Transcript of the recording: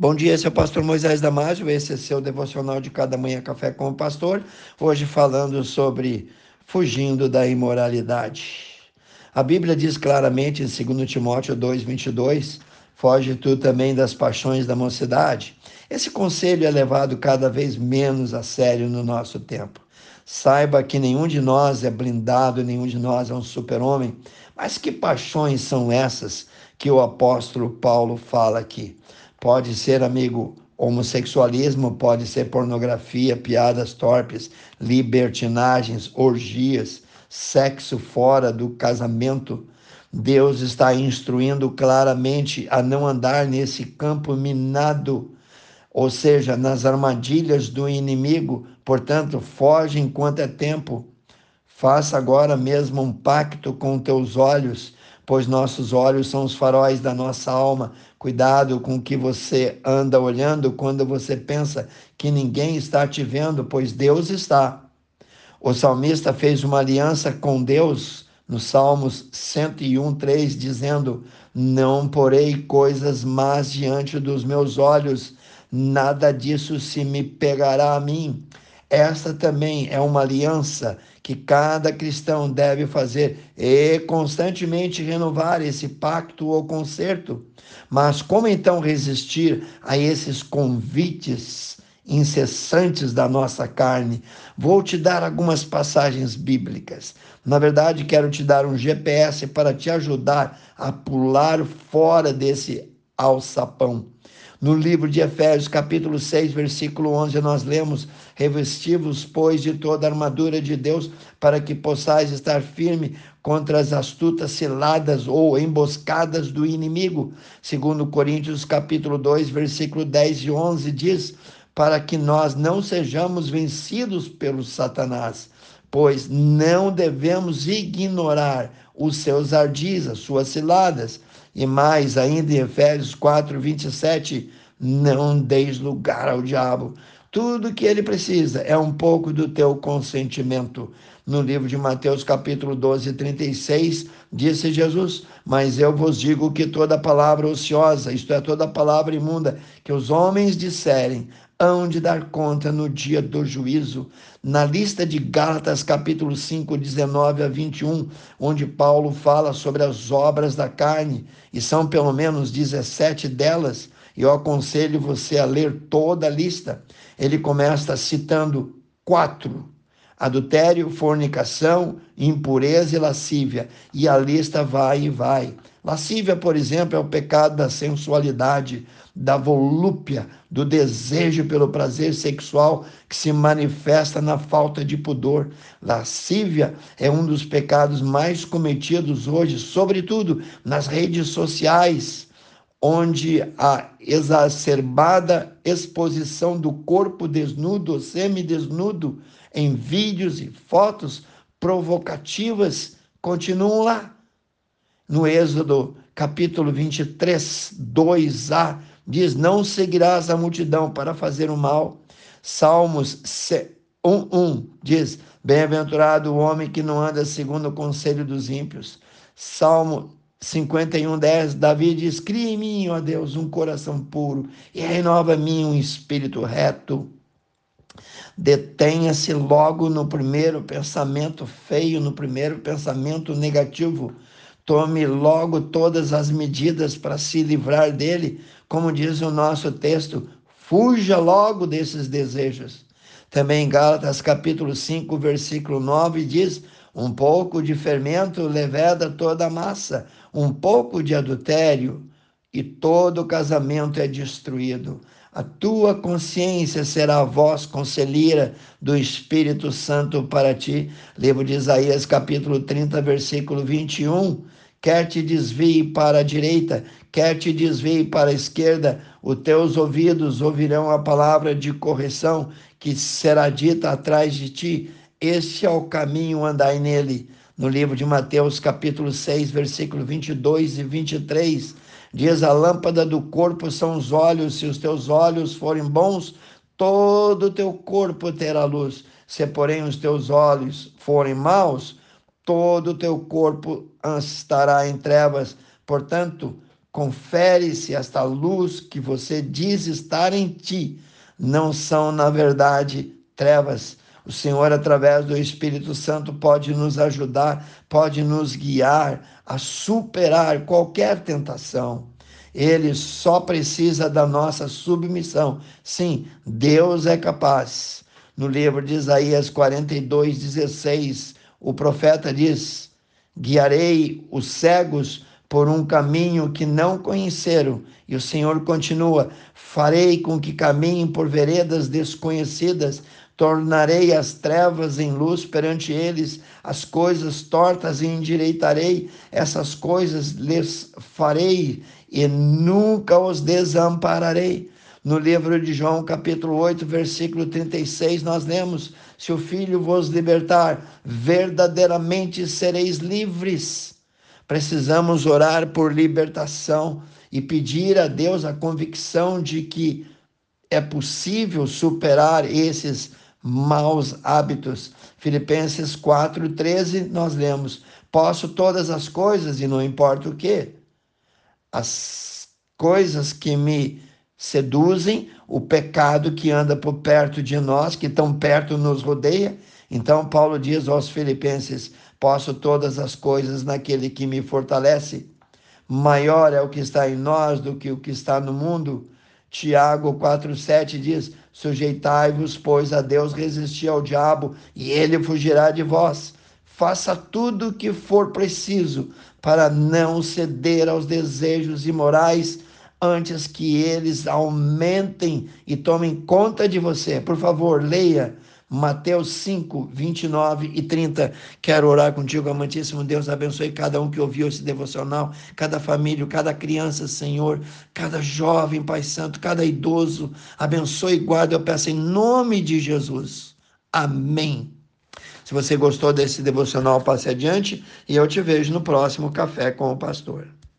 Bom dia, esse é o pastor Moisés Damásio, esse é seu devocional de cada manhã café com o pastor. Hoje falando sobre fugindo da imoralidade. A Bíblia diz claramente em 2 Timóteo 2:22, foge tu também das paixões da mocidade. Esse conselho é levado cada vez menos a sério no nosso tempo. Saiba que nenhum de nós é blindado, nenhum de nós é um super-homem. Mas que paixões são essas que o apóstolo Paulo fala aqui? Pode ser, amigo, homossexualismo, pode ser pornografia, piadas torpes, libertinagens, orgias, sexo fora do casamento. Deus está instruindo claramente a não andar nesse campo minado, ou seja, nas armadilhas do inimigo. Portanto, foge enquanto é tempo. Faça agora mesmo um pacto com teus olhos pois nossos olhos são os faróis da nossa alma. Cuidado com o que você anda olhando quando você pensa que ninguém está te vendo, pois Deus está. O salmista fez uma aliança com Deus no Salmos 101, 3, dizendo: Não porei coisas más diante dos meus olhos, nada disso se me pegará a mim. Esta também é uma aliança que cada cristão deve fazer e constantemente renovar esse pacto ou concerto. Mas como então resistir a esses convites incessantes da nossa carne? Vou te dar algumas passagens bíblicas. Na verdade, quero te dar um GPS para te ajudar a pular fora desse alçapão. No livro de Efésios, capítulo 6, versículo 11, nós lemos: Revestivos, pois, de toda a armadura de Deus, para que possais estar firme contra as astutas ciladas ou emboscadas do inimigo. Segundo Coríntios, capítulo 2, versículo 10 e 11, diz: Para que nós não sejamos vencidos pelo Satanás, pois não devemos ignorar os seus ardis, as suas ciladas e mais ainda em Efésios 4, 27, não deis lugar ao diabo. Tudo que ele precisa é um pouco do teu consentimento. No livro de Mateus, capítulo 12, 36, disse Jesus: Mas eu vos digo que toda palavra ociosa, isto é, toda palavra imunda, que os homens disserem, hão de dar conta no dia do juízo. Na lista de Gálatas, capítulo 5, 19 a 21, onde Paulo fala sobre as obras da carne, e são pelo menos 17 delas, e eu aconselho você a ler toda a lista. Ele começa citando quatro: adultério, fornicação, impureza e lascívia, e a lista vai e vai. Lascívia, por exemplo, é o pecado da sensualidade, da volúpia, do desejo pelo prazer sexual que se manifesta na falta de pudor. Lascívia é um dos pecados mais cometidos hoje, sobretudo nas redes sociais, onde a exacerbada exposição do corpo desnudo, semidesnudo, em vídeos e fotos provocativas continuam lá no Êxodo capítulo 23, 2a, diz: Não seguirás a multidão para fazer o mal. Salmos 1, 1 diz: Bem-aventurado o homem que não anda segundo o conselho dos ímpios. Salmo 51, 10, Davi diz: Cria em mim, ó Deus, um coração puro e renova em mim um espírito reto. Detenha-se logo no primeiro pensamento feio, no primeiro pensamento negativo tome logo todas as medidas para se livrar dele, como diz o nosso texto, fuja logo desses desejos. Também em Gálatas capítulo 5, versículo 9 diz: um pouco de fermento leveda toda a massa, um pouco de adultério e todo casamento é destruído. A tua consciência será a voz conselheira do Espírito Santo para ti. Livro de Isaías, capítulo 30, versículo 21 quer te desvie para a direita, quer te desvie para a esquerda, os teus ouvidos ouvirão a palavra de correção que será dita atrás de ti. Este é o caminho, andai nele. No livro de Mateus, capítulo 6, versículo 22 e 23, diz: A lâmpada do corpo são os olhos, se os teus olhos forem bons, todo o teu corpo terá luz. Se, porém, os teus olhos forem maus, todo o teu corpo estará em trevas. Portanto, confere se esta luz que você diz estar em ti não são, na verdade, trevas. O Senhor, através do Espírito Santo, pode nos ajudar, pode nos guiar a superar qualquer tentação. Ele só precisa da nossa submissão. Sim, Deus é capaz. No livro de Isaías 42, 16, o profeta diz: Guiarei os cegos por um caminho que não conheceram. E o Senhor continua: Farei com que caminhem por veredas desconhecidas, tornarei as trevas em luz perante eles, as coisas tortas e endireitarei, essas coisas lhes farei e nunca os desampararei. No livro de João, capítulo 8, versículo 36, nós lemos: Se o Filho vos libertar, verdadeiramente sereis livres. Precisamos orar por libertação e pedir a Deus a convicção de que é possível superar esses maus hábitos. Filipenses 4:13 nós lemos: Posso todas as coisas e não importa o que. As coisas que me seduzem, o pecado que anda por perto de nós, que tão perto nos rodeia. Então Paulo diz aos filipenses: Posso todas as coisas naquele que me fortalece. Maior é o que está em nós do que o que está no mundo. Tiago 4,7 diz: Sujeitai-vos, pois, a Deus, resistir ao diabo, e ele fugirá de vós. Faça tudo o que for preciso para não ceder aos desejos imorais antes que eles aumentem e tomem conta de você. Por favor, leia Mateus 5, 29 e 30. Quero orar contigo, amantíssimo Deus. Abençoe cada um que ouviu esse devocional, cada família, cada criança, Senhor, cada jovem, Pai Santo, cada idoso. Abençoe e guarde, eu peço em nome de Jesus. Amém. Se você gostou desse devocional, passe adiante e eu te vejo no próximo Café com o Pastor.